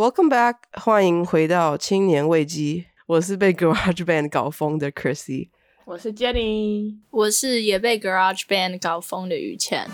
Welcome back，欢迎回到青年危机。我是被 Garage Band 搞疯的 Chrissy，我是 Jenny，我是也被 Garage Band 搞疯的于倩。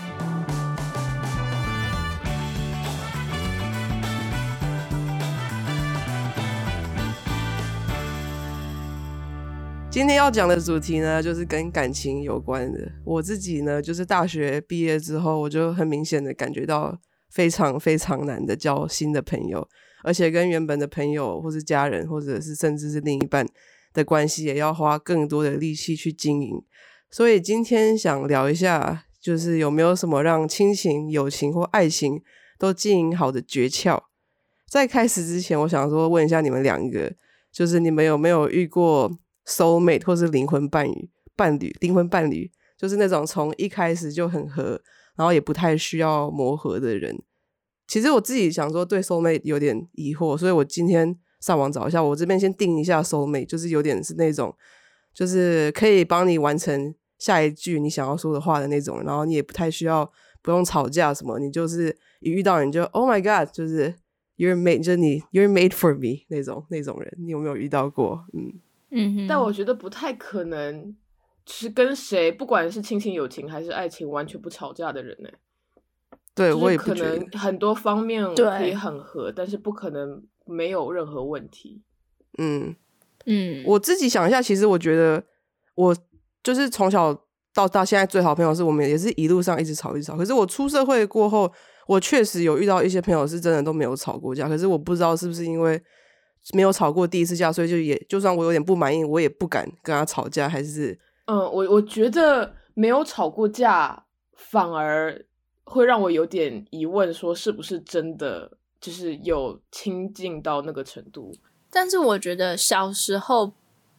今天要讲的主题呢，就是跟感情有关的。我自己呢，就是大学毕业之后，我就很明显的感觉到非常非常难的交新的朋友，而且跟原本的朋友或是家人，或者是甚至是另一半的关系，也要花更多的力气去经营。所以今天想聊一下，就是有没有什么让亲情、友情或爱情都经营好的诀窍？在开始之前，我想说问一下你们两个，就是你们有没有遇过？soul mate 或是灵魂伴侣，伴侣灵魂伴侣就是那种从一开始就很合，然后也不太需要磨合的人。其实我自己想说，对 soul mate 有点疑惑，所以我今天上网找一下，我这边先定一下 soul mate，就是有点是那种，就是可以帮你完成下一句你想要说的话的那种，然后你也不太需要不用吵架什么，你就是一遇到你就 Oh my God，就是 You're made，就是你 You're made for me 那种那种人，你有没有遇到过？嗯。嗯，但我觉得不太可能是跟谁，不管是亲情、友情还是爱情，完全不吵架的人呢。对，我也可能很多方面可以很合，但是不可能没有任何问题。嗯嗯，我自己想一下，其实我觉得我就是从小到大，现在最好朋友是我们也是一路上一直吵一直吵。可是我出社会过后，我确实有遇到一些朋友是真的都没有吵过架。可是我不知道是不是因为。没有吵过第一次架，所以就也就算我有点不满意，我也不敢跟他吵架。还是嗯，我我觉得没有吵过架，反而会让我有点疑问，说是不是真的就是有亲近到那个程度？但是我觉得小时候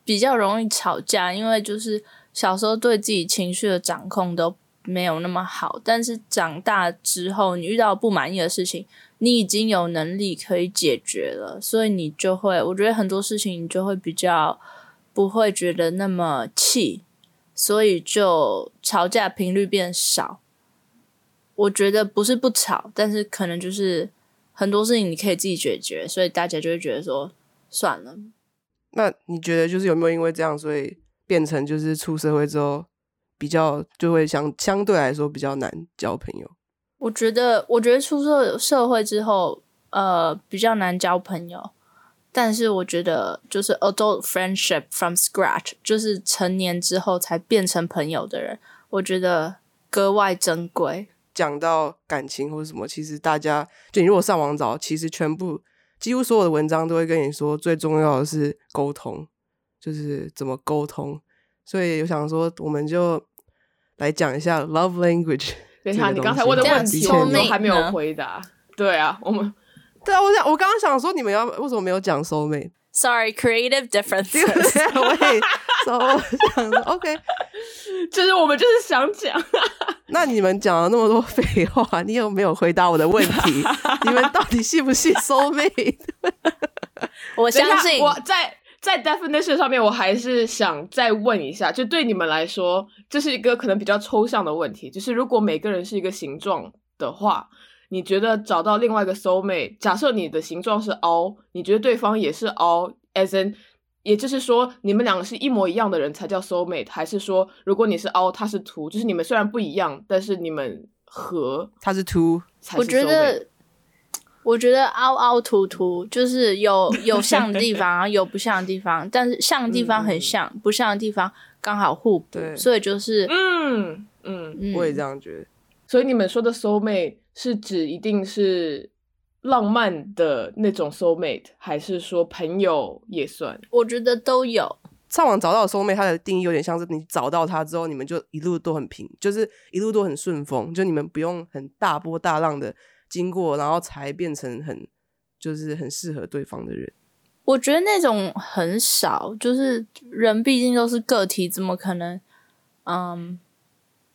比较容易吵架，因为就是小时候对自己情绪的掌控都没有那么好。但是长大之后，你遇到不满意的事情。你已经有能力可以解决了，所以你就会，我觉得很多事情你就会比较不会觉得那么气，所以就吵架频率变少。我觉得不是不吵，但是可能就是很多事情你可以自己解决，所以大家就会觉得说算了。那你觉得就是有没有因为这样，所以变成就是出社会之后比较就会相相对来说比较难交朋友？我觉得，我觉得出社社会之后，呃，比较难交朋友。但是我觉得，就是 adult friendship from scratch，就是成年之后才变成朋友的人，我觉得格外珍贵。讲到感情或者什么，其实大家就你如果上网找，其实全部几乎所有的文章都会跟你说，最重要的是沟通，就是怎么沟通。所以我想说，我们就来讲一下 love language。等一下，你刚才问的问题我们都还没有回答。对啊，我们对啊，我想我刚刚想说，你们要为什么没有讲 soul mate？Sorry，creative differences。喂，我想 OK，就是我们就是想讲。那你们讲了那么多废话，你有没有回答我的问题？你们到底信不信 soul mate？我相信我在。在 definition 上面，我还是想再问一下，就对你们来说，这是一个可能比较抽象的问题，就是如果每个人是一个形状的话，你觉得找到另外一个 soul mate，假设你的形状是凹，你觉得对方也是凹，as in，也就是说你们两个是一模一样的人才叫 soul mate，还是说如果你是凹，他是凸，就是你们虽然不一样，但是你们和，他是凸，我觉得。我觉得凹凹凸凸就是有有像的地方，有不像的地方，但是像的地方很像，不像的地方刚好互补，所以就是嗯嗯，我也这样觉得。所以你们说的 soul mate 是指一定是浪漫的那种 soul mate，还是说朋友也算？我觉得都有。上网找到 soul mate，它的定义有点像是你找到他之后，你们就一路都很平，就是一路都很顺风，就你们不用很大波大浪的。经过，然后才变成很，就是很适合对方的人。我觉得那种很少，就是人毕竟都是个体，怎么可能，嗯，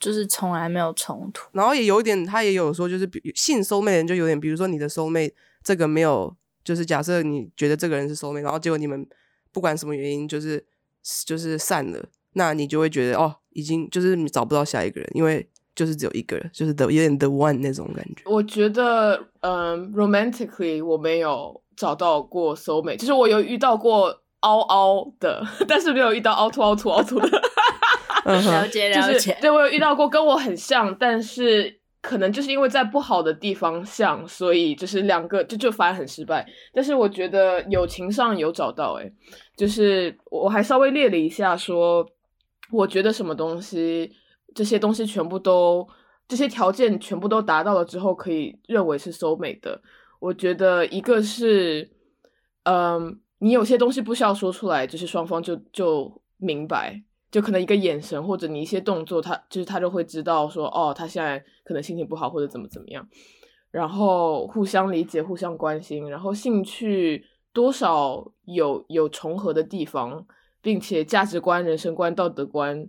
就是从来没有冲突。然后也有一点，他也有说，就是性收妹人就有点，比如说你的收妹这个没有，就是假设你觉得这个人是收妹，然后结果你们不管什么原因，就是就是散了，那你就会觉得哦，已经就是你找不到下一个人，因为。就是只有一个人，就是 the 有点 the one 那种感觉。我觉得，嗯，romantically 我没有找到过 soul mate，就是我有遇到过凹凹的，但是没有遇到凹凸凹凸凹凸的。了解了解，对我有遇到过跟我很像，但是可能就是因为在不好的地方像，所以就是两个就就反而很失败。但是我觉得友情上有找到，诶就是我还稍微列了一下，说我觉得什么东西，这些东西全部都这些条件全部都达到了之后，可以认为是 soul mate 的。我觉得一个是，嗯，你有些东西不需要说出来，就是双方就就明白。就可能一个眼神或者你一些动作，他就是他就会知道说，哦，他现在可能心情不好或者怎么怎么样，然后互相理解、互相关心，然后兴趣多少有有重合的地方，并且价值观、人生观、道德观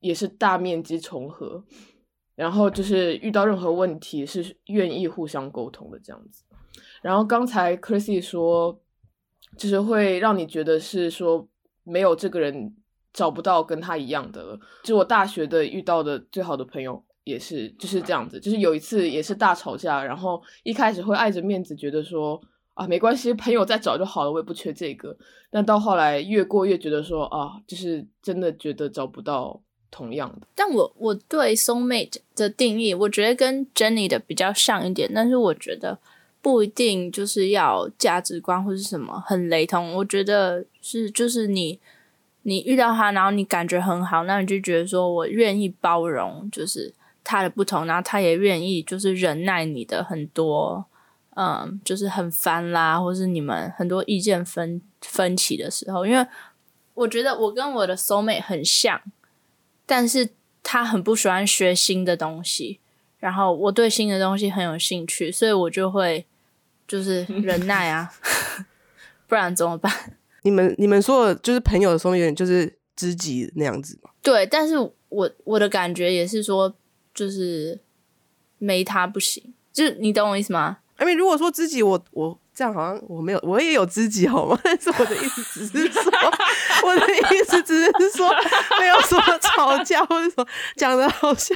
也是大面积重合，然后就是遇到任何问题是愿意互相沟通的这样子。然后刚才 Chrissy 说，就是会让你觉得是说没有这个人。找不到跟他一样的了。就我大学的遇到的最好的朋友也是就是这样子，就是有一次也是大吵架，然后一开始会碍着面子觉得说啊没关系，朋友再找就好了，我也不缺这个。但到后来越过越觉得说啊，就是真的觉得找不到同样的。但我我对 soul mate 的定义，我觉得跟 Jenny 的比较像一点，但是我觉得不一定就是要价值观或是什么很雷同。我觉得是就是你。你遇到他，然后你感觉很好，那你就觉得说我愿意包容，就是他的不同，然后他也愿意就是忍耐你的很多，嗯，就是很烦啦，或是你们很多意见分分歧的时候，因为我觉得我跟我的 soul mate 很像，但是他很不喜欢学新的东西，然后我对新的东西很有兴趣，所以我就会就是忍耐啊，不然怎么办？你们你们说的就是朋友的时候，有点就是知己那样子嘛？对，但是我我的感觉也是说，就是没他不行，就是你懂我意思吗？因为如果说知己，我我。这样好像我没有，我也有知己好吗？但 是我的意思只是说，我的意思只是说，没有说吵架或者说讲的好像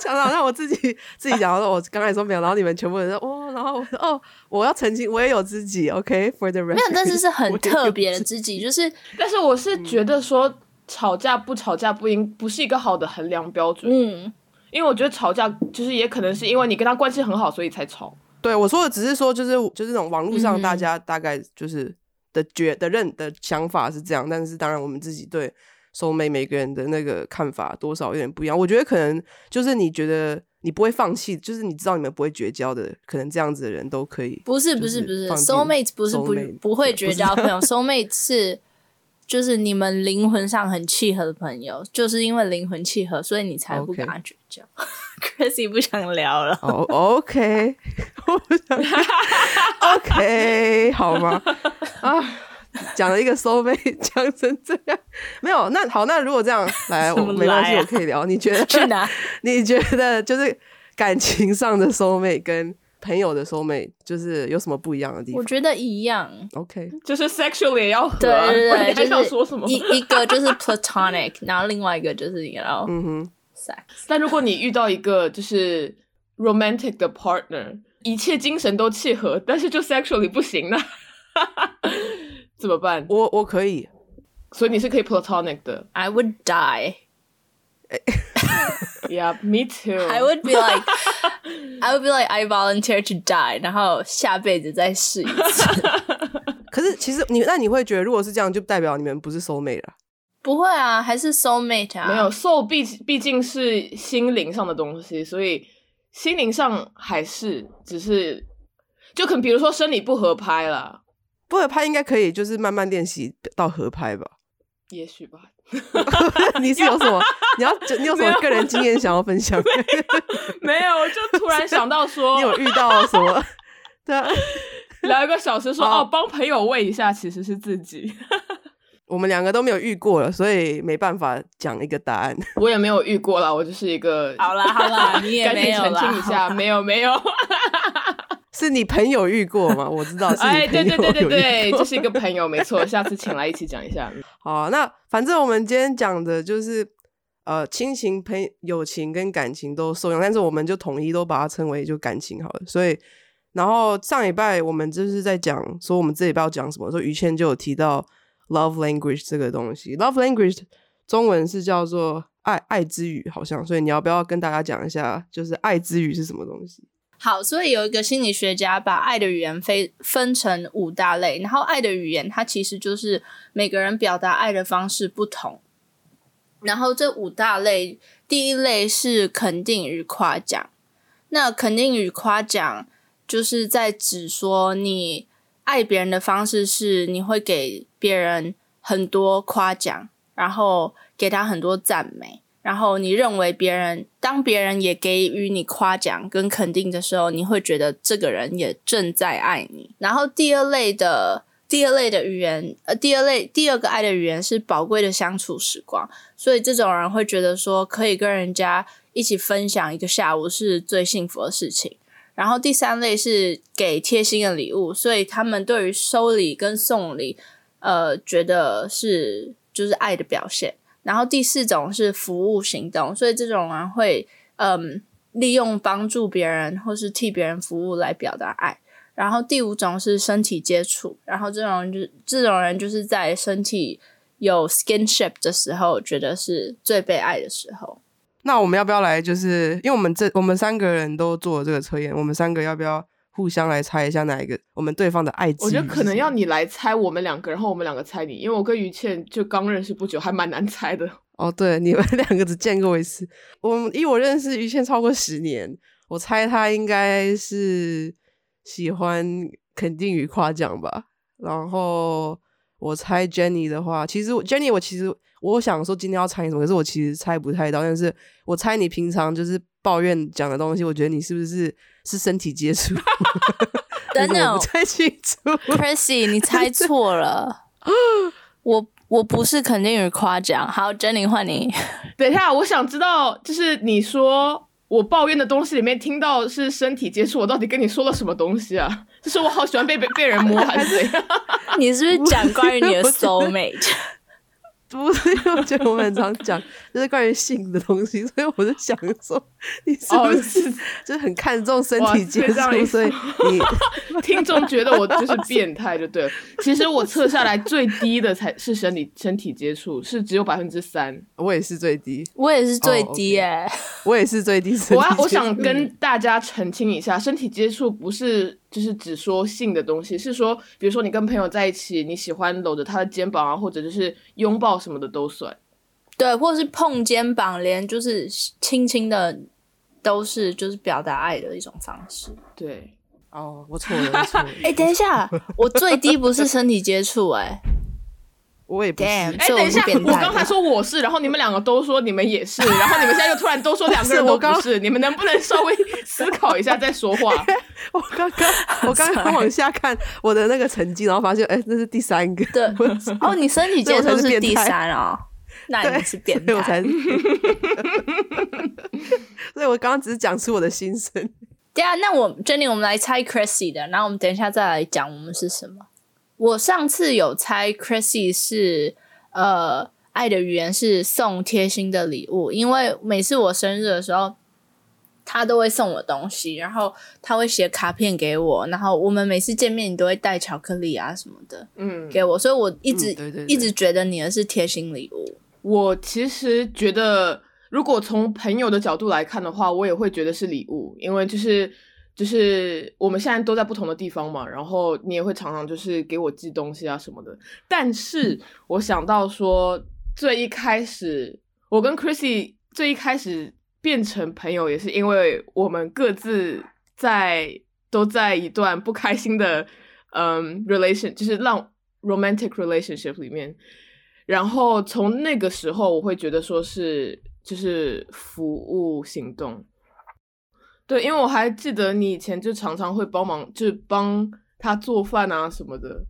讲的好像我自己自己讲，说我刚才说没有，然后你们全部人说哦，然后我说哦，我要澄清，我也有知己，OK，for the rest，没有，但是是很特别的知己，就是，但是我是觉得说吵架不吵架不应不是一个好的衡量标准，嗯，因为我觉得吵架就是也可能是因为你跟他关系很好，所以才吵。对我说的只是说，就是就是那种网络上大家大概就是的觉的认的想法是这样，但是当然我们自己对收妹每个人的那个看法多少有点不一样。我觉得可能就是你觉得你不会放弃，就是你知道你们不会绝交的，可能这样子的人都可以。不是不是不是，soul mate 不是不不会绝交朋友，soul mate 是。就是你们灵魂上很契合的朋友，就是因为灵魂契合，所以你才不跟他绝交。Chrissy 不想聊了。哦，OK，我不想。OK，好吗？啊，讲了一个收费，讲成这样，没有。那好，那如果这样来，我没关系，我可以聊。你觉得？去哪？你觉得就是感情上的收妹跟？朋友的收妹就是有什么不一样的地方？我觉得一样。OK，就是 sexually 也要合。对对对，还想说什么？一一个就是 platonic，然后另外一个就是你知道，嗯哼，sex。但如果你遇到一个就是 romantic 的 partner，一切精神都契合，但是就 sexually 不行呢？怎么办？我我可以，所以你是可以 platonic 的。I would die. Yeah, me too. I would be like, I would be like, I volunteer to die，然后下辈子再试一次。可是其实你那你会觉得，如果是这样，就代表你们不是 soul mate 了？不会啊，还是 soul mate 啊。没有 soul 毕毕竟是心灵上的东西，所以心灵上还是只是就可能比如说生理不合拍了，不合拍应该可以，就是慢慢练习到合拍吧。也许吧。你是有什么？你要你有什么个人经验想要分享？没有，我就突然想到说，你有遇到什么？对啊，聊一个小时，说哦，帮朋友问一下，其实是自己。我们两个都没有遇过了，所以没办法讲一个答案。我也没有遇过了，我就是一个。好啦好啦，你也 没有澄清一下，没有没有。是你朋友遇过吗？我知道是你朋友对对对对对，就是一个朋友，没错。下次请来一起讲一下。好，那反正我们今天讲的就是呃，亲情、朋友情跟感情都受用，但是我们就统一都把它称为就感情好了。所以然后上礼拜我们就是在讲说我们这礼拜要讲什么，说于谦就有提到 love language 这个东西。love language 中文是叫做爱爱之语，好像，所以你要不要跟大家讲一下，就是爱之语是什么东西？好，所以有一个心理学家把爱的语言分分成五大类，然后爱的语言它其实就是每个人表达爱的方式不同。然后这五大类，第一类是肯定与夸奖。那肯定与夸奖，就是在指说你爱别人的方式是你会给别人很多夸奖，然后给他很多赞美。然后你认为别人当别人也给予你夸奖跟肯定的时候，你会觉得这个人也正在爱你。然后第二类的第二类的语言，呃，第二类第二个爱的语言是宝贵的相处时光。所以这种人会觉得说，可以跟人家一起分享一个下午是最幸福的事情。然后第三类是给贴心的礼物，所以他们对于收礼跟送礼，呃，觉得是就是爱的表现。然后第四种是服务行动，所以这种人会嗯利用帮助别人或是替别人服务来表达爱。然后第五种是身体接触，然后这种人就这种人就是在身体有 skinship 的时候，觉得是最被爱的时候。那我们要不要来？就是因为我们这我们三个人都做了这个测验，我们三个要不要互相来猜一下哪一个我们对方的爱？我觉得可能要你来猜我们两个，然后我们两个猜你，因为我跟于倩就刚认识不久，还蛮难猜的。哦，对，你们两个只见过一次。我以我认识于倩超过十年，我猜他应该是喜欢肯定与夸奖吧。然后我猜 Jenny 的话，其实 Jenny 我其实我想说今天要猜什么，可是我其实猜不太到。但是我猜你平常就是抱怨讲的东西，我觉得你是不是是身体接触？等等，不太清楚。Chrissy，你猜 错了。我我不是肯定与夸奖。好，Jenny 换你。等一下，我想知道，就是你说我抱怨的东西里面听到是身体接触，我到底跟你说了什么东西啊？就是我好喜欢被被被人摸，还是怎样？你是不是讲关于你的 soul mate？不是，因为我觉得我们很常讲就是关于性的东西，所以我就想说你是不是 就是很看重身体接触，所以你 听众觉得我就是变态就对了。其实我测下来最低的才是身体身体接触，是只有百分之三。我也是最低，我也是最低哎、我也是最低。我要我想跟大家澄清一下，身体接触不是就是只说性的东西，是说比如说你跟朋友在一起，你喜欢搂着他的肩膀啊，或者就是拥抱什么的都算。对，或者是碰肩膀，连就是轻轻的，都是就是表达爱的一种方式。对，哦，我错了，我错了。哎、等一下，我最低不是身体接触、哎，我也不是。哎、等一下，我刚才说我是，然后你们两个都说你们也是，然后你们现在又突然都说两个人都 我刚不是，你们能不能稍微思考一下再说话？我刚刚我刚刚往下看我的那个成绩，然后发现哎，那是第三个。对哦，你身体接所以我才触是第是变态三哦，那对你是变所以我才。是。所以我刚刚只是讲出我的心声。对啊，那我 Jenny，我们来猜 Chrissy 的，然后我们等一下再来讲我们是什么。我上次有猜 Chrissy 是呃爱的语言是送贴心的礼物，因为每次我生日的时候，他都会送我东西，然后他会写卡片给我，然后我们每次见面你都会带巧克力啊什么的嗯，给我，所以我一直、嗯对对对一直觉得你的是贴心礼物。我其实觉得，如果从朋友的角度来看的话，我也会觉得是礼物，因为就是就是我们现在都在不同的地方嘛，然后你也会常常就是给我寄东西啊什么的。但是我想到说，最一开始我跟 Chrissy 最一开始变成朋友，也是因为我们各自在都在一段不开心的嗯 relation，就是让 romantic relationship 里面。然后从那个时候，我会觉得说是就是服务行动，对，因为我还记得你以前就常常会帮忙，就是帮他做饭啊什么的，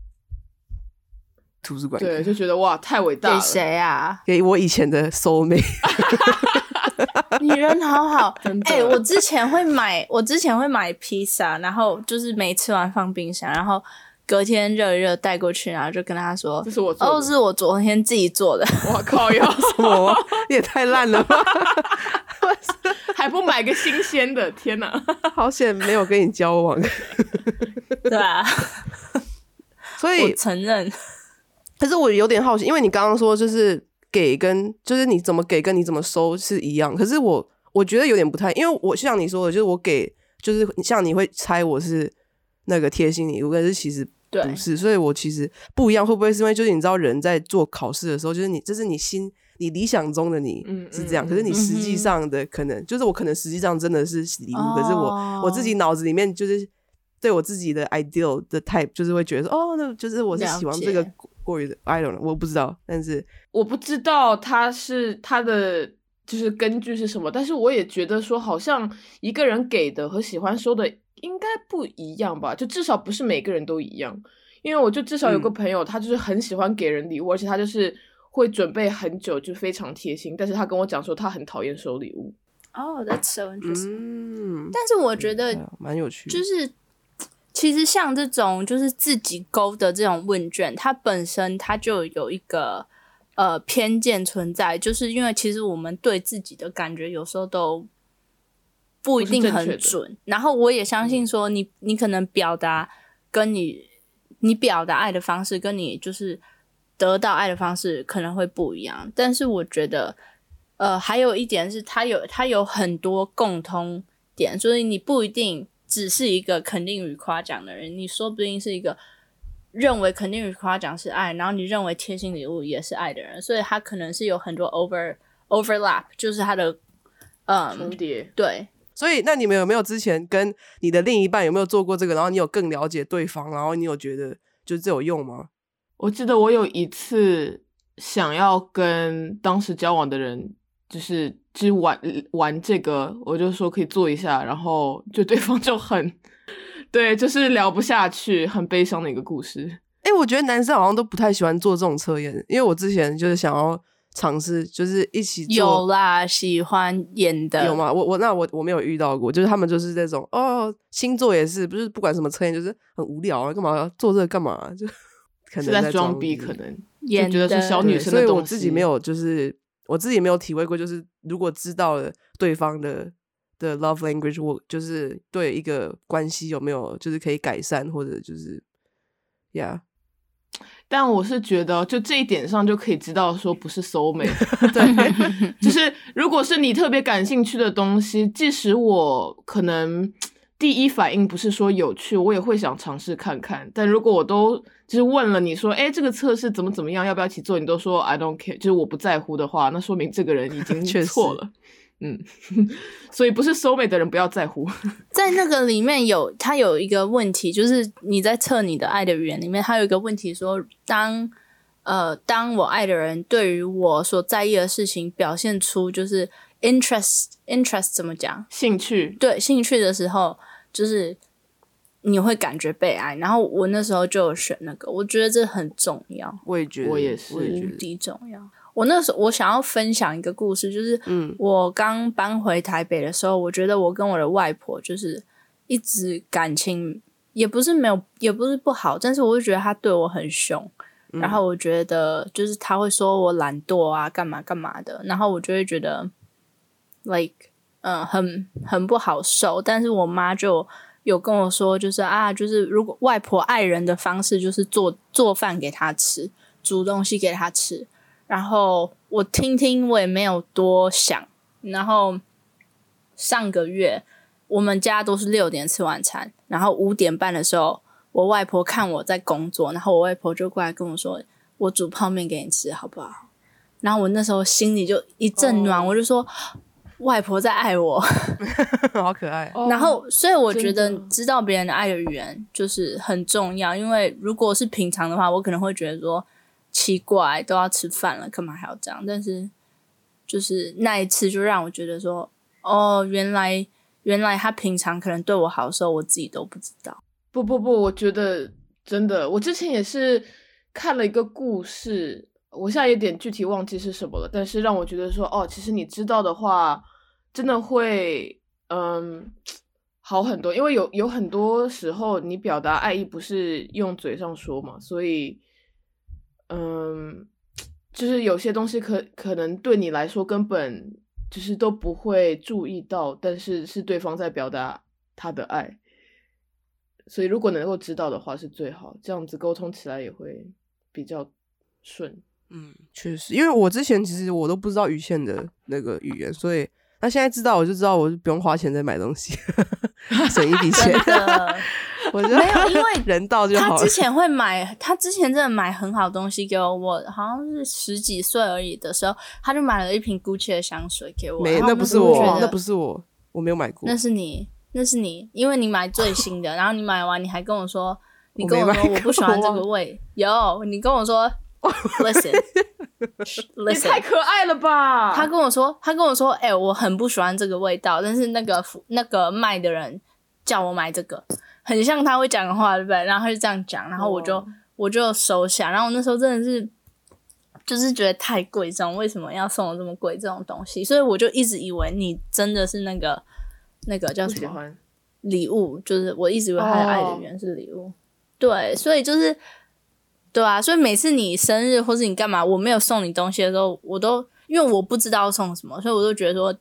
图书馆对，就觉得哇太伟大了给了。谁啊？给我以前的 soul mate，你 人好好，哎、我之前会买，我之前会买披萨，然后就是没吃完放冰箱，然后隔天热一热带过去，然后就跟他说这，是我做哦，的，是我昨天自己做的。我靠，要 我你也太烂了吧！还不买个新鲜的，天哪！好险没有跟你交往，对啊，所以我承认，可是我有点好奇，因为你刚刚说就是给跟就是你怎么给跟你怎么收是一样，可是我我觉得有点不太，因为我像你说的，就是我给就是像你会猜我是那个贴心礼物，可是其实对。不是，所以我其实不一样，会不会是因为就是你知道人在做考试的时候，就是你这是你心你理想中的你嗯是这样，嗯可是你实际上的可能就是我可能实际上真的是礼物，可是我哦我自己脑子里面就是对我自己的 ideal 的 type 就是会觉得说哦，那就是我是喜欢这个过于的 I don't know，我不知道，但是我不知道他是他的就是根据是什么，但是我也觉得说，好像一个人给的和喜欢收的应该不一样吧，就至少不是每个人都一样。因为我就至少有个嗯朋友，他就是很喜欢给人礼物，而且他就是会准备很久，就非常贴心。但是他跟我讲说，他很讨厌收礼物。哦、t h a t s so interesting。嗯，但是我觉得蛮有趣的，就是，其实像这种就是自己勾的这种问卷，它本身它就有一个呃偏见存在，就是因为其实我们对自己的感觉有时候都不一定很准。然后我也相信说你，你可能表达跟你你表达爱的方式，跟你就是得到爱的方式可能会不一样。但是我觉得，呃，还有一点是，它有它有很多共通点，所以你不一定只是一个肯定与夸奖的人，你说不定是一个认为肯定与夸奖是爱，然后你认为贴心礼物也是爱的人，所以他可能是有很多 over overlap，就是他的嗯，重叠，对，所以，那你们有没有之前跟你的另一半有没有做过这个？然后你有更了解对方，然后你有觉得就是这有用吗？我记得我有一次想要跟当时交往的人，就是就是玩玩这个，我就说可以做一下，然后就对方就很对，就是聊不下去，很悲伤的一个故事。哎、我觉得男生好像都不太喜欢做这种测验，因为我之前就是想要尝试，就是一起做有啦，喜欢演的有？吗？我我那我我没有遇到过，就是他们就是这种哦，星座也是，不是不管什么测验，就是很无聊啊，干嘛要做这个干嘛？就 可能在在装逼，可能演就觉得是小的对所以我女生的东西自己没有，就是我自己没有体会过，就是如果知道了对方的的 love language，我就是对一个关系有没有就是可以改善，或者就是，yeah，但我是觉得，就这一点上就可以知道说不是 soul mate。对，就是如果是你特别感兴趣的东西，即使我可能第一反应不是说有趣，我也会想尝试看看。但如果我都就是问了你说，哎，这个测试怎么怎么样，要不要一起做？你都说 I don't care，就是我不在乎的话，那说明这个人已经 确错了。嗯，所以不是 soul mate 的人不要在乎。在那个里面有，他有一个问题，就是你在测你的爱的语言里面，他有一个问题说，当呃，当我爱的人对于我所在意的事情表现出就是 interest interest 怎么讲？兴趣，对兴趣的时候，就是你会感觉被爱。然后我那时候就有选那个，我觉得这很重要，我也觉得，我也是无我也觉得，敌重要。我那时候我想要分享一个故事，就是嗯我刚搬回台北的时候，我觉得我跟我的外婆就是一直感情也不是没有，也不是不好，但是我就觉得她对我很凶，嗯然后我觉得就是她会说我懒惰啊，干嘛干嘛的，然后我就会觉得，like，嗯、很很不好受。但是我妈就有跟我说，就是啊，就是如果外婆爱人的方式就是做做饭给她吃，煮东西给她吃。然后我听听，我也没有多想。然后上个月我们家都是六点吃晚餐，然后五点半的时候，我外婆看我在工作，然后我外婆就过来跟我说：“我煮泡面给你吃，好不好？”然后我那时候心里就一阵暖，哦我就说：“外婆在爱我。好可爱，然后，所以我觉得知道别人的爱的语言就是很重要，因为如果是平常的话，我可能会觉得说奇怪，都要吃饭了，干嘛还要这样？但是就是那一次，就让我觉得说，哦，原来原来他平常可能对我好的时候，我自己都不知道。不不不，我觉得真的，我之前也是看了一个故事，我现在有点具体忘记是什么了，但是让我觉得说，哦，其实你知道的话，真的会嗯好很多，因为有有很多时候你表达爱意不是用嘴上说嘛，所以嗯，就是有些东西可可能对你来说根本就是都不会注意到，但是是对方在表达他的爱。所以如果能够知道的话是最好，这样子沟通起来也会比较顺。嗯，确实，因为我之前其实我都不知道鱼线的那个语言，所以那现在知道我就知道我就不用花钱再买东西，省一笔 钱。我觉得没有，因为 人到就好他之前会买，他之前真的买很好东西给我。我好像是十几岁而已的时候，他就买了一瓶 Gucci 的香水给我。没，那不是我，那不是我，我没有买过。那是你。那是你，因为你买最新的，然后你买完你还跟我说，你跟我说我不喜欢这个味，有 你跟我说，listen，listen，太可爱了吧？他跟我说，他跟我说，哎，我很不喜欢这个味道，但是那个那个卖的人叫我买这个，很像他会讲的话，对不对？然后他就这样讲，然后我就我就收下，然后我那时候真的是就是觉得太贵重，为什么要送我这么贵这种东西？所以我就一直以为你真的是那个。那个叫什么礼物？就是我一直以为他的爱的源是礼物，对，所以就是对啊，所以每次你生日或是你干嘛，我没有送你东西的时候，我都因为我不知道送什么，所以我就觉得说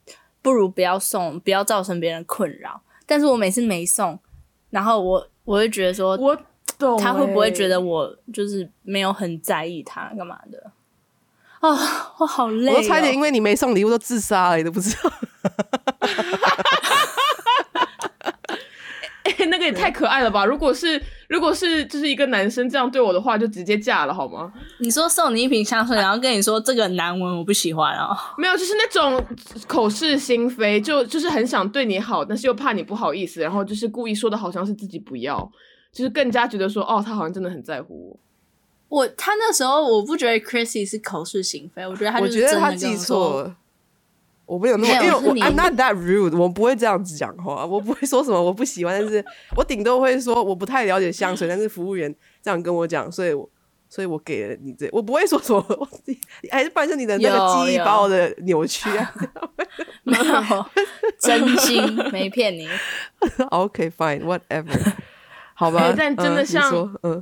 不如不要送，不要造成别人困扰。但是我每次没送，然后我我会觉得说，我懂他会不会觉得我就是没有很在意他干嘛的？啊，我好累，我差点因为你没送礼物都自杀了，你都不知道。那个也太可爱了吧！如果是如果是就是一个男生这样对我的话，就直接嫁了好吗？你说送你一瓶香水，然后跟你说这个难闻，我不喜欢啊。没有，就是那种口是心非，就就是很想对你好，但是又怕你不好意思，然后就是故意说的好像是自己不要，就是更加觉得说哦，他好像真的很在乎我。我他那时候我不觉得 Chrissy 是口是心非，我觉得他我觉得他记错了。我没有那么，因为我 I'm not that rude，我不会这样子讲话，我不会说什么我不喜欢，但是 我顶多会说我不太了解香水，但是服务员这样跟我讲，所以我所以我给了你这，我不会说什么，我 还是发现你的那个记忆把我的扭曲啊，没有真心没骗你，OK fine，whatever，好吧，但真的像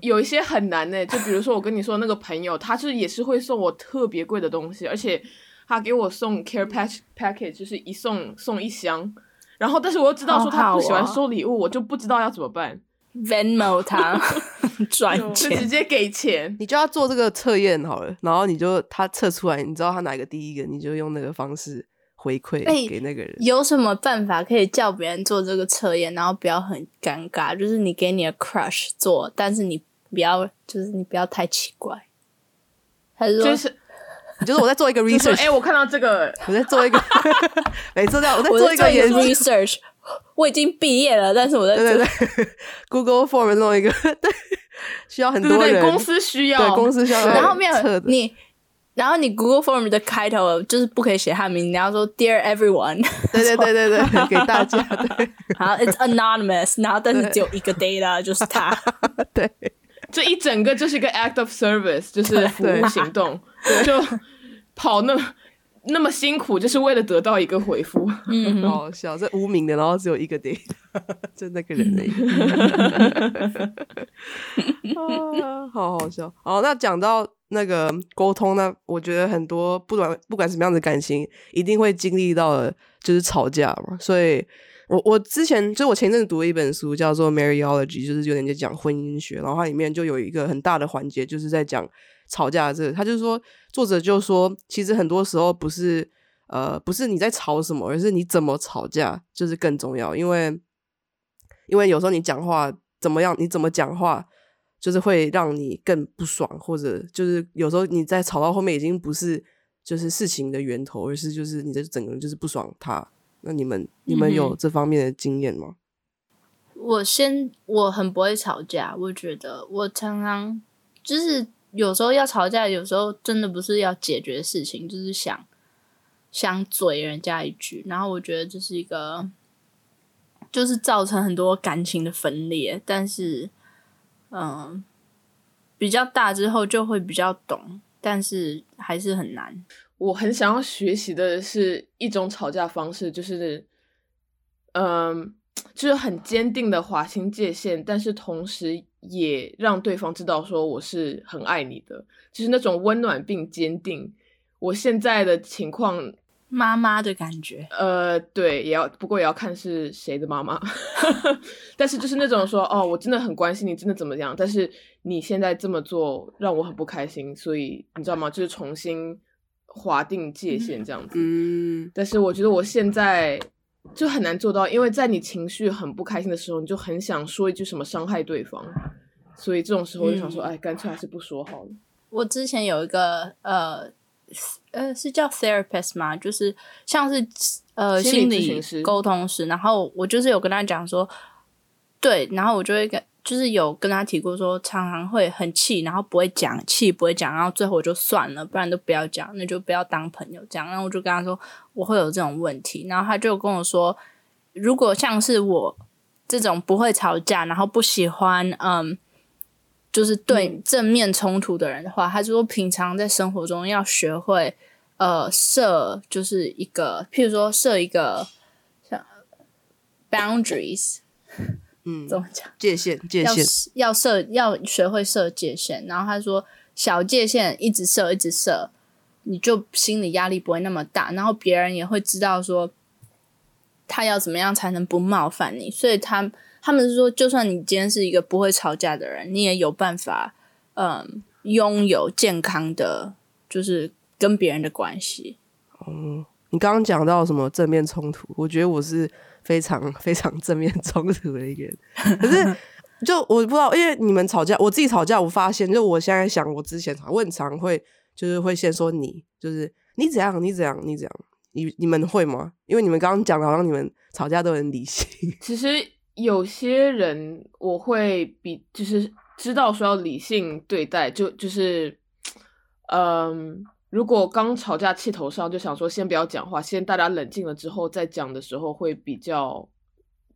有一些很难的，就比如说我跟你说那个朋友，他是也是会送我特别贵的东西，而且。他给我送 care pack package，就是一送送一箱，然后但是我又知道说他不喜欢收礼物，我就不知道要怎么办。Venmo 他 赚钱，就直接给钱，你就要做这个测验好了，然后你就他测出来，你知道他哪个第一个，你就用那个方式回馈给那个人。有什么办法可以叫别人做这个测验，然后不要很尴尬？就是你给你的 crush 做，但是你不要，就是你不要太奇怪。还是说？就是我在做一个 research，哎，我看到这个，我在做一个，没错，我在做一个 research。我已经毕业了，但是我在对对对 Google Form 弄一个，对，需要很多人，公司需要，对公司需要。然后没有你，然后你 Google Form 的开头就是不可以写汉名，你要说 Dear everyone，对对对对对，给大家。对，好，It's anonymous，然后但是只有一个 data，就是他。对，这一整个就是一个 act of service，就是服务行动，就。跑那那么辛苦，就是为了得到一个回复，嗯，好笑。这无名的，然后只有一个 day，就那个人而已，好好笑。好，那讲到那个沟通呢，我觉得很多不管不管什么样的感情，一定会经历到的就是吵架嘛。所以我我之前就我前阵读了一本书，叫做《Marriage》，就是有点在讲婚姻学，然后它里面就有一个很大的环节，就是在讲。吵架这，他就是说，作者就说，其实很多时候不是，呃，不是你在吵什么，而是你怎么吵架就是更重要。因为，因为有时候你讲话怎么样，你怎么讲话，就是会让你更不爽，或者就是有时候你在吵到后面已经不是就是事情的源头，而是就是你的整个人就是不爽他。那你们你们有这方面的经验吗？我先我很不会吵架，我觉得我常常就是。有时候要吵架，有时候真的不是要解决事情，就是想想嘴人家一句，然后我觉得这是一个，就是造成很多感情的分裂。但是，嗯，比较大之后就会比较懂，但是还是很难。我很想要学习的是一种吵架方式，就是，嗯。就是很坚定的划清界限，但是同时也让对方知道说我是很爱你的，就是那种温暖并坚定。我现在的情况妈妈的感觉。呃，对，也要不过也要看是谁的妈妈，但是就是那种说，哦，我真的很关心你，真的怎么样？但是你现在这么做让我很不开心，所以你知道吗？就是重新划定界限这样子。嗯，但是我觉得我现在就很难做到，因为在你情绪很不开心的时候，你就很想说一句什么伤害对方，所以这种时候我就想说，嗯哎，干脆还是不说好了。我之前有一个呃呃是叫 therapist 吗？就是像是呃心理咨询师理沟通师，然后我就是有跟他讲说，对，然后我就会跟就是有跟他提过说，常常会很气，然后不会讲，气不会讲，然后最后我就算了，不然都不要讲，那就不要当朋友这样。然后我就跟他说我会有这种问题，然后他就跟我说，如果像是我这种不会吵架，然后不喜欢嗯。就是对正面冲突的人的话，他就说平常在生活中要学会呃设就是一个，譬如说设一个像 boundaries 嗯，怎么讲？界限界限，要设要学会设界限。然后他说小界限一直设一直设，你就心理压力不会那么大，然后别人也会知道说他要怎么样才能不冒犯你。所以他他们是说，就算你今天是一个不会吵架的人，你也有办法嗯拥有健康的，就是跟别人的关系。哦，你刚刚讲到什么正面冲突，我觉得我是非常非常正面冲突的一个人。可是就我不知道，因为你们吵架，我自己吵架，我发现，就我现在想，我之前吵，我很常会就是会先说你，就是你怎样，你怎样，你怎样，你你们会吗？因为你们刚刚讲的，好像你们吵架都很理性。其实有些人我会比就是知道说要理性对待，就就是，嗯，如果刚吵架气头上，就想说先不要讲话，先大家冷静了之后再讲的时候会比较，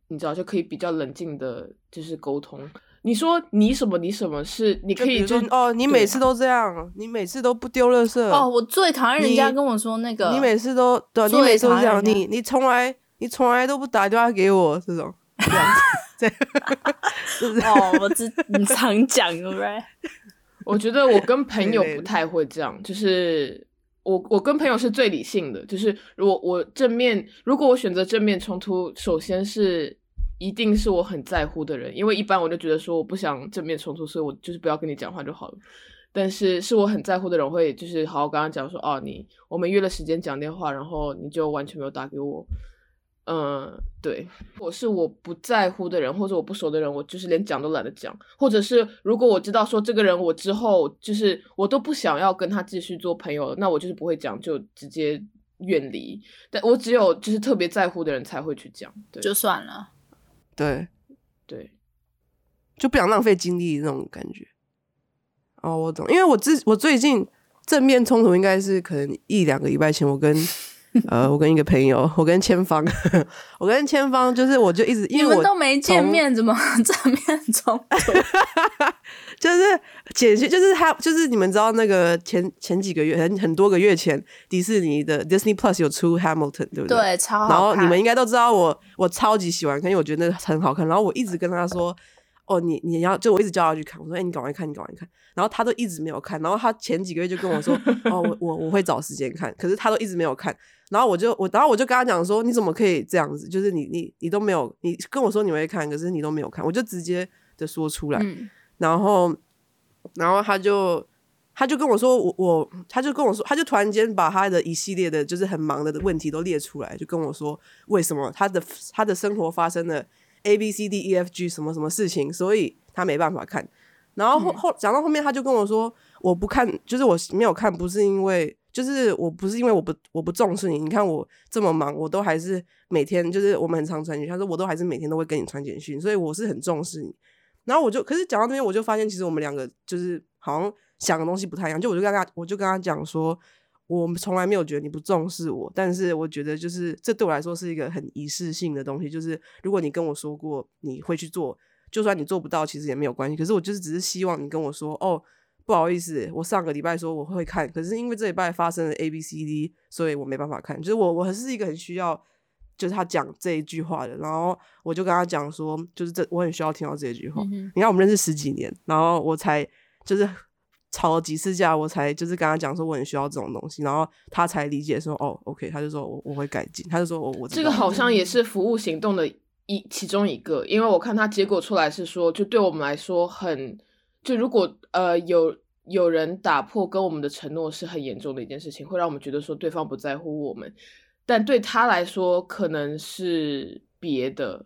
你知道就可以比较冷静的，就是沟通。你说你什么你什么是你可以就哦，你每次都这样，你每次都不丢垃圾哦，我最讨厌人家跟我说那个，你每次都对，你每次都这样，你你从来你从来都不打电话给我这种这样子，这样 哦，我知你常讲对不对？我觉得我跟朋友不太会这样，就是我我跟朋友是最理性的，就是如果我正面，如果我选择正面冲突，首先是一定是我很在乎的人，因为一般我就觉得说我不想正面冲突，所以我就是不要跟你讲话就好了。但是是我很在乎的人，我会就是好好跟他讲说，哦，你我们约了时间讲电话，然后你就完全没有打给我。嗯，对，我是我不在乎的人，或者我不熟的人，我就是连讲都懒得讲，或者是如果我知道说这个人我之后就是我都不想要跟他继续做朋友，那我就是不会讲，就直接远离。但我只有就是特别在乎的人才会去讲，对，就算了。对，对，就不想浪费精力那种感觉。哦，我懂，因为我之我最近正面冲突应该是可能一两个礼拜前，我跟呃我跟一个朋友，我跟千芳，我跟千芳就是我就一直因为我们都没见面，怎么 正面冲突？就是简讯，就是他，就是你们知道那个前前几个月很很多个月前，迪士尼的 Disney Plus 有出 Hamilton，对不对？对，超好然后。你们应该都知道我，我超级喜欢看，因为我觉得那很好看。然后我一直跟他说：“哦，你你要就我一直叫他去看。”我说：“哎、你赶快看，你赶快看。”然后他都一直没有看。然后他前几个月就跟我说：“哦，我 我我会找时间看。”可是他都一直没有看。然后我就我，然后我就跟他讲说：“你怎么可以这样子？就是你你你都没有，你跟我说你会看，可是你都没有看。”我就直接的说出来。嗯，然后，然后他就他就跟我说，我我他就跟我说，他就突然间把他的一系列的就是很忙的问题都列出来，就跟我说为什么他的他的生活发生了 A B C D E F G 什么什么事情，所以他没办法看。然后后后讲到后面，他就跟我说，我不看，就是我没有看，不是因为。就是我不是因为我不我不重视你，你看我这么忙，我都还是每天就是我们很常传简讯，他说我都还是每天都会跟你传简讯，所以我是很重视你。然后我就，可是讲到这边，我就发现其实我们两个就是好像想的东西不太一样。就我就跟他，我就跟他讲说，我们从来没有觉得你不重视我，但是我觉得就是这对我来说是一个很仪式性的东西。就是如果你跟我说过你会去做，就算你做不到，其实也没有关系。可是我就是只是希望你跟我说，哦，不好意思，我上个礼拜说我会看，可是因为这礼拜发生了 A B C D，所以我没办法看。就是我我还是一个很需要。就是他讲这一句话的，然后我就跟他讲说，就是这我很需要听到这一句话。嗯你看我们认识十几年，然后我才就是吵了几次架，我才就是跟他讲说我很需要这种东西，然后他才理解说哦，OK，他就说我我会改进，他就说我我这个好像也是服务行动的一其中一个，因为我看他结果出来是说，就对我们来说很，就如果呃有有人打破跟我们的承诺是很严重的一件事情，会让我们觉得说对方不在乎我们，但对他来说可能是别的。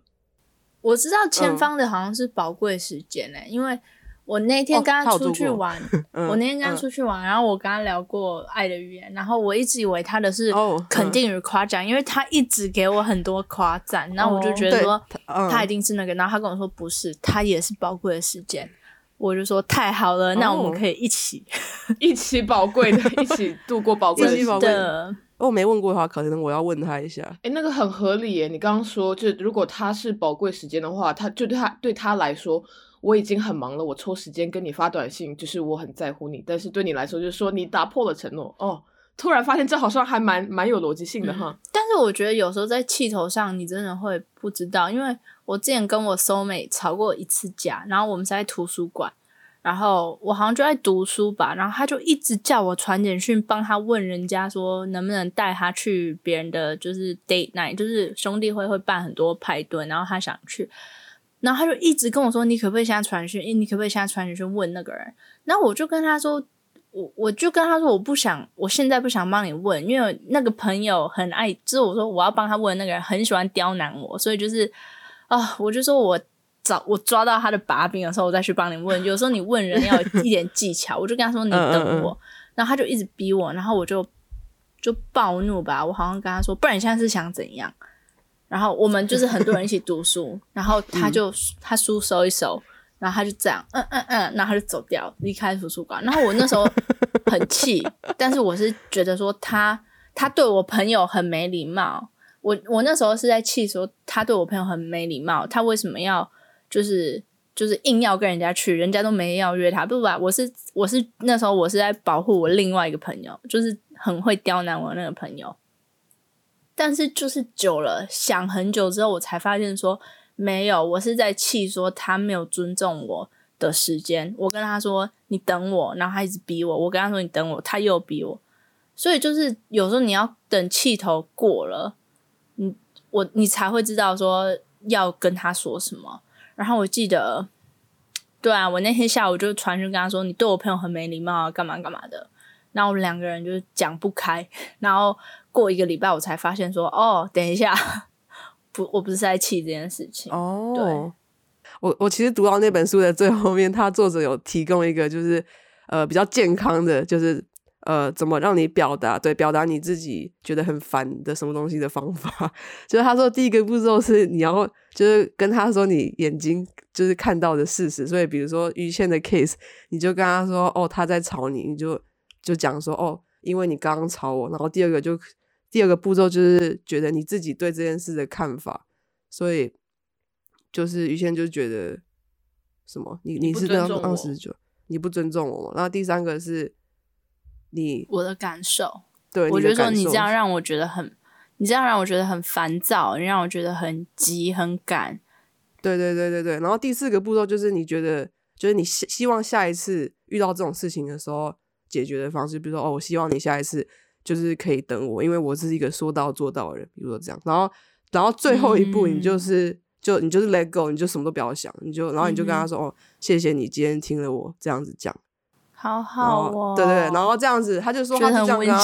我知道前方的好像是宝贵时间呢，因为我那天跟他出去玩，我那天跟他出去玩，然后我跟他聊过爱的语言，然后我一直以为他的是肯定与夸奖，因为他一直给我很多夸赞，然后我就觉得说他一定是那个，然后他跟我说不是，他也是宝贵的时间，我就说太好了，那我们可以一起一起宝贵的，一起度过宝贵的。我没问过的话，可能我要问他一下。哎，那个很合理耶！你刚刚说，就如果他是宝贵时间的话，他就对他对他来说，我已经很忙了，我抽时间跟你发短信，就是我很在乎你。但是对你来说，就是说你打破了承诺。哦，突然发现这好像还蛮蛮有逻辑性的哈。但是我觉得有时候在气头上，你真的会不知道，因为我之前跟我 soul mate 吵过一次架，然后我们是在图书馆。然后我好像就在读书吧，然后他就一直叫我传简讯帮他问人家说能不能带他去别人的就是 date night，就是兄弟会会办很多派对，然后他想去，然后他就一直跟我说你可不可以现在传讯，你可不可以现在传讯去问那个人？然后我就跟他说，我我就跟他说我不想，我现在不想帮你问，因为那个朋友很爱，就是我说我要帮他问那个人很喜欢刁难我，所以就是啊，我就说我。找我抓到他的把柄的时候，我再去帮你问。有时候你问人要一点技巧，我就跟他说：“你等我。”然后他就一直逼我，然后我就就暴怒吧。我好像跟他说：“不然你现在是想怎样？”然后我们就是很多人一起读书，然后他就他书收一收，然后他就这样，嗯嗯嗯，然后他就走掉，离开图书馆。然后我那时候很气，但是我是觉得说他他对我朋友很没礼貌。我我那时候是在气说他对我朋友很没礼貌，他为什么要？就是就是硬要跟人家去，人家都没要约他，不不，我是我是那时候我是在保护我另外一个朋友，就是很会刁难我那个朋友。但是就是久了，想很久之后，我才发现说没有，我是在气说他没有尊重我的时间。我跟他说你等我，然后他一直逼我，我跟他说你等我，他又逼我。所以就是有时候你要等气头过了，你我你才会知道说要跟他说什么。然后我记得，对啊，我那天下午就传讯跟他说：“你对我朋友很没礼貌啊，干嘛干嘛的。”然后我们两个人就讲不开。然后过一个礼拜，我才发现说：“哦，等一下，不，我不是在气这件事情。”哦，对，我我其实读到那本书的最后面，他作者有提供一个就是呃比较健康的，就是。呃，怎么让你表达？对，表达你自己觉得很烦的什么东西的方法？就是他说，第一个步骤是你要就是跟他说你眼睛就是看到的事实。所以，比如说于倩的 case，你就跟他说，哦，他在吵你，你就就讲说，哦，因为你刚刚吵我。然后第二个就第二个步骤就是觉得你自己对这件事的看法。所以就是于谦就觉得什么，你你是当二十九，你不尊重我。然后第三个是。你我的感受，对，我觉得说你这样让我觉得很，你这样让我觉得很烦躁，你让我觉得很急很赶。对对对对对。然后第四个步骤就是你觉得，就是你希希望下一次遇到这种事情的时候解决的方式，比如说哦，我希望你下一次就是可以等我，因为我是一个说到做到的人，比如说这样。然后然后最后一步，你就是就你就是 let go，你就什么都不要想，你就然后你就跟他说哦，谢谢你今天听了我这样子讲。好好哦，对对对，然后这样子，他就说他这样跟他，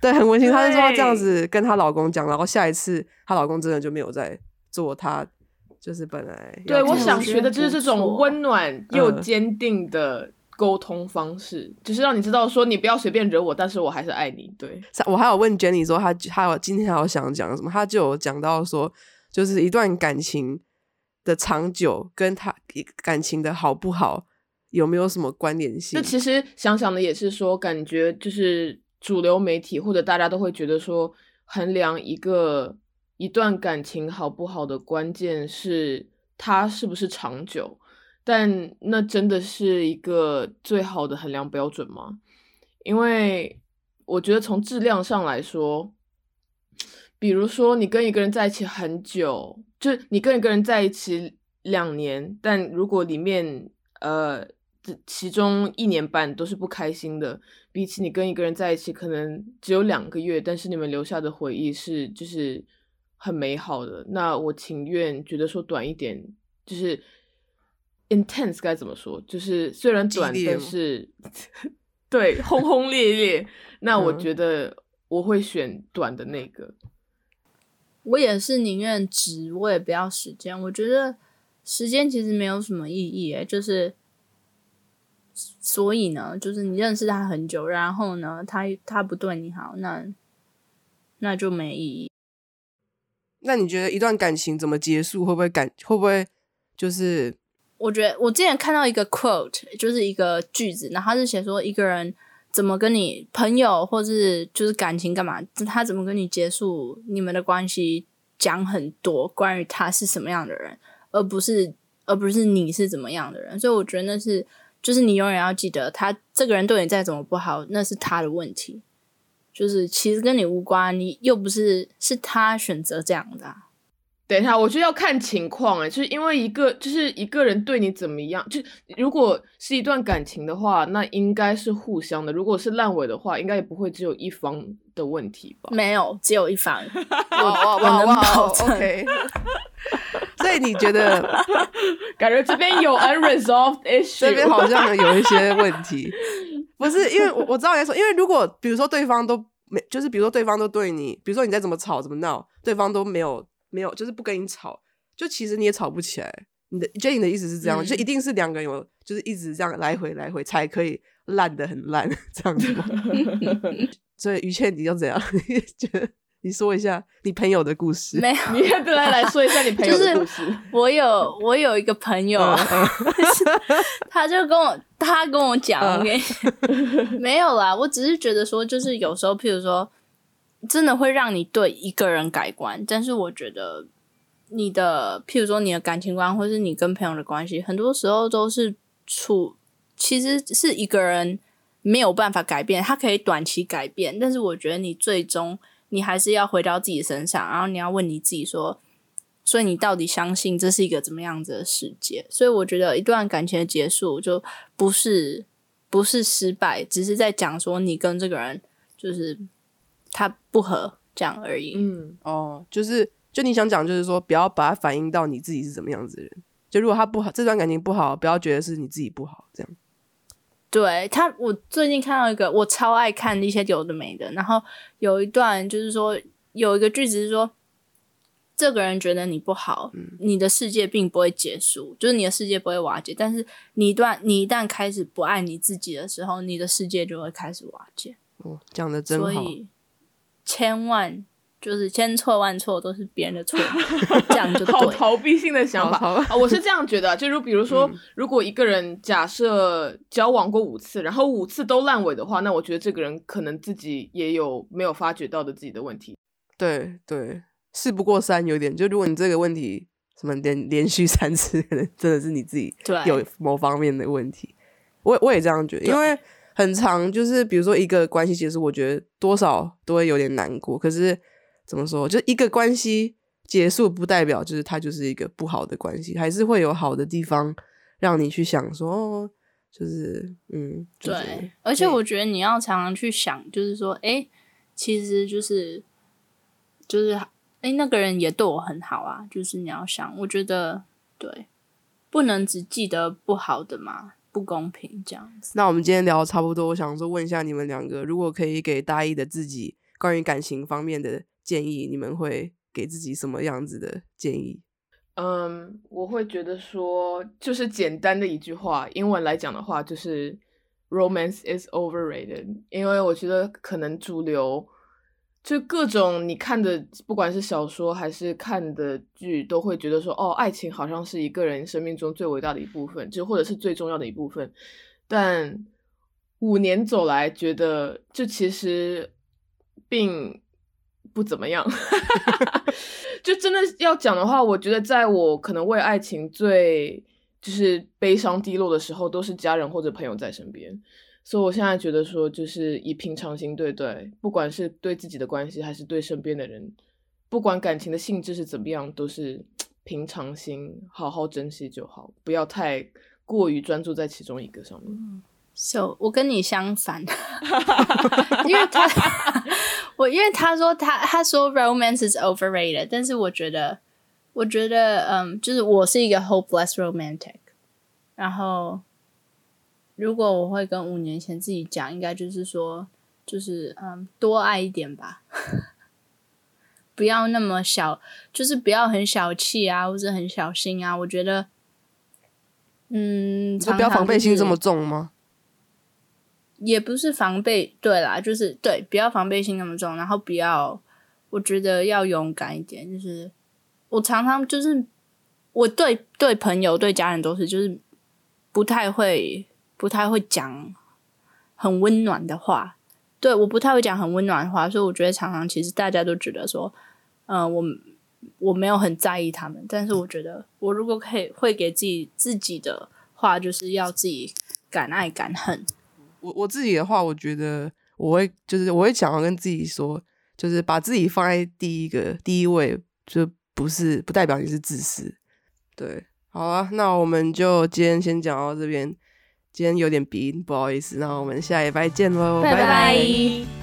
对，很温馨。他就说这样子跟她老公讲，然后下一次她老公真的就没有再做他，就是本来。对，我想学的就是这种温暖又坚定的沟通方式，就是让你知道说你不要随便惹我，但是我还是爱你。对，我还有问 Jenny 说他他有今天还有想讲什么，他就有讲到说，就是一段感情的长久跟他感情的好不好。有没有什么关联性？那其实想想的也是说，感觉就是主流媒体或者大家都会觉得说，衡量一个一段感情好不好的关键是它是不是长久，但那真的是一个最好的衡量标准吗？因为我觉得从质量上来说，比如说你跟一个人在一起很久，就你跟一个人在一起两年，但如果里面呃。这其中一年半都是不开心的，比起你跟一个人在一起，可能只有两个月，但是你们留下的回忆是就是很美好的。那我情愿觉得说短一点，就是 intense 该怎么说？就是虽然短，但是对轰 轰烈烈。那我觉得我会选短的那个。我也是宁愿值，我也不要时间。我觉得时间其实没有什么意义，诶，就是。所以呢，就是你认识他很久，然后呢，他他不对你好，那那就没意义。那你觉得一段感情怎么结束？会不会感会不会就是？我觉得我之前看到一个 quote，就是一个句子，然后他是写说一个人怎么跟你朋友或是就是感情干嘛，他怎么跟你结束你们的关系，讲很多关于他是什么样的人，而不是而不是你是怎么样的人。所以我觉得那是。就是你永远要记得，他这个人对你再怎么不好，那是他的问题。就是其实跟你无关，你又不是是他选择这样的。等一下，我觉得要看情况哎，就是因为一个就是一个人对你怎么样，就如果是一段感情的话，那应该是互相的；如果是烂尾的话，应该也不会只有一方的问题吧？没有，只有一方。我我能保证。所以你觉得，感觉这边有 unresolved issue，这边好像有一些问题。不是因为我我知道你在说，因为如果比如说对方都没，就是比如说对方都对你，比如说你再怎么吵怎么闹，对方都没有。没有，就是不跟你吵，就其实你也吵不起来。你的 Jane 的意思是这样，就一定是两个人有，就是一直这样来回来回才可以烂的很烂 这样子吗？所以于倩，你要怎样？觉得你说一下你朋友的故事。没有，你要来来说一下你朋友的故事。我有我有一个朋友，他就跟我他跟我讲，没有啦，我只是觉得说，就是有时候，譬如说。真的会让你对一个人改观，但是我觉得你的，譬如说你的感情观，或是你跟朋友的关系，很多时候都是处，其实是一个人没有办法改变，他可以短期改变，但是我觉得你最终你还是要回到自己身上，然后你要问你自己说，所以你到底相信这是一个怎么样子的世界？所以我觉得一段感情的结束就不是不是失败，只是在讲说你跟这个人就是。他不合这样而已。嗯，哦，就是就你想讲，就是说不要把它反映到你自己是怎么样子的人。就如果他不好，这段感情不好，不要觉得是你自己不好这样。对他，我最近看到一个，我超爱看一些有的没的。然后有一段就是说，有一个句子是说，这个人觉得你不好，你的世界并不会结束，就是你的世界不会瓦解。但是你一段你一旦开始不爱你自己的时候，你的世界就会开始瓦解。哦，讲的真好。千万就是千错万错都是别人的错，这样就好逃避性的想法啊！我是这样觉得，就如比如说，如果一个人假设交往过五次，然后五次都烂尾的话，那我觉得这个人可能自己也有没有发觉到的自己的问题。对对，事不过三，有点就如果你这个问题什么连连续三次，可能真的是你自己有某方面的问题。我我也这样觉得，因为。很长，就是比如说一个关系结束，我觉得多少都会有点难过。可是怎么说，就一个关系结束，不代表就是它就是一个不好的关系，还是会有好的地方让你去想说，哦，就是嗯，对。而且我觉得你要常常去想，就是说，哎，其实就是就是哎，那个人也对我很好啊。就是你要想，我觉得对，不能只记得不好的嘛。不公平，这样子。那我们今天聊的差不多，我想说问一下你们两个，如果可以给大一的自己关于感情方面的建议，你们会给自己什么样子的建议？嗯，我会觉得说，就是简单的一句话，英文来讲的话，就是 “romance is overrated”，因为我觉得可能主流。就各种你看的，不管是小说还是看的剧，都会觉得说，哦，爱情好像是一个人生命中最伟大的一部分，就或者是最重要的一部分。但五年走来，觉得就其实并不怎么样。就真的要讲的话，我觉得在我可能为爱情最就是悲伤低落的时候，都是家人或者朋友在身边。所以，我现在觉得说，就是以平常心对待，不管是对自己的关系，还是对身边的人，不管感情的性质是怎么样，都是 平常心，好好珍惜就好，不要太过于专注在其中一个上面。So 我跟你相反，因为他 我因为他说他他说 romance is overrated，但是我觉得我觉得嗯，就是我是一个 hopeless romantic，然后如果我会跟五年前自己讲，应该就是说就是嗯多爱一点吧，不要那么小，就是不要很小气啊，或者很小心啊。我觉得嗯，你说不要常常就是防备心这么重吗？也不是防备，对啦，就是对，不要防备心那么重，然后不要，我觉得要勇敢一点。就是我常常就是我对对朋友、对家人都是，就是不太会不太会讲很温暖的话。对，我不太会讲很温暖的话，所以我觉得常常其实大家都觉得说，嗯、我我没有很在意他们，但是我觉得我如果可以会给自己自己的话，就是要自己敢爱敢恨。我我自己的话，我觉得我会就是我会想要跟自己说，就是把自己放在第一个第一位，就不是不代表你是自私。对，好啊，那我们就今天先讲到这边。今天有点鼻音，不好意思，那我们下礼拜见喽，拜。拜拜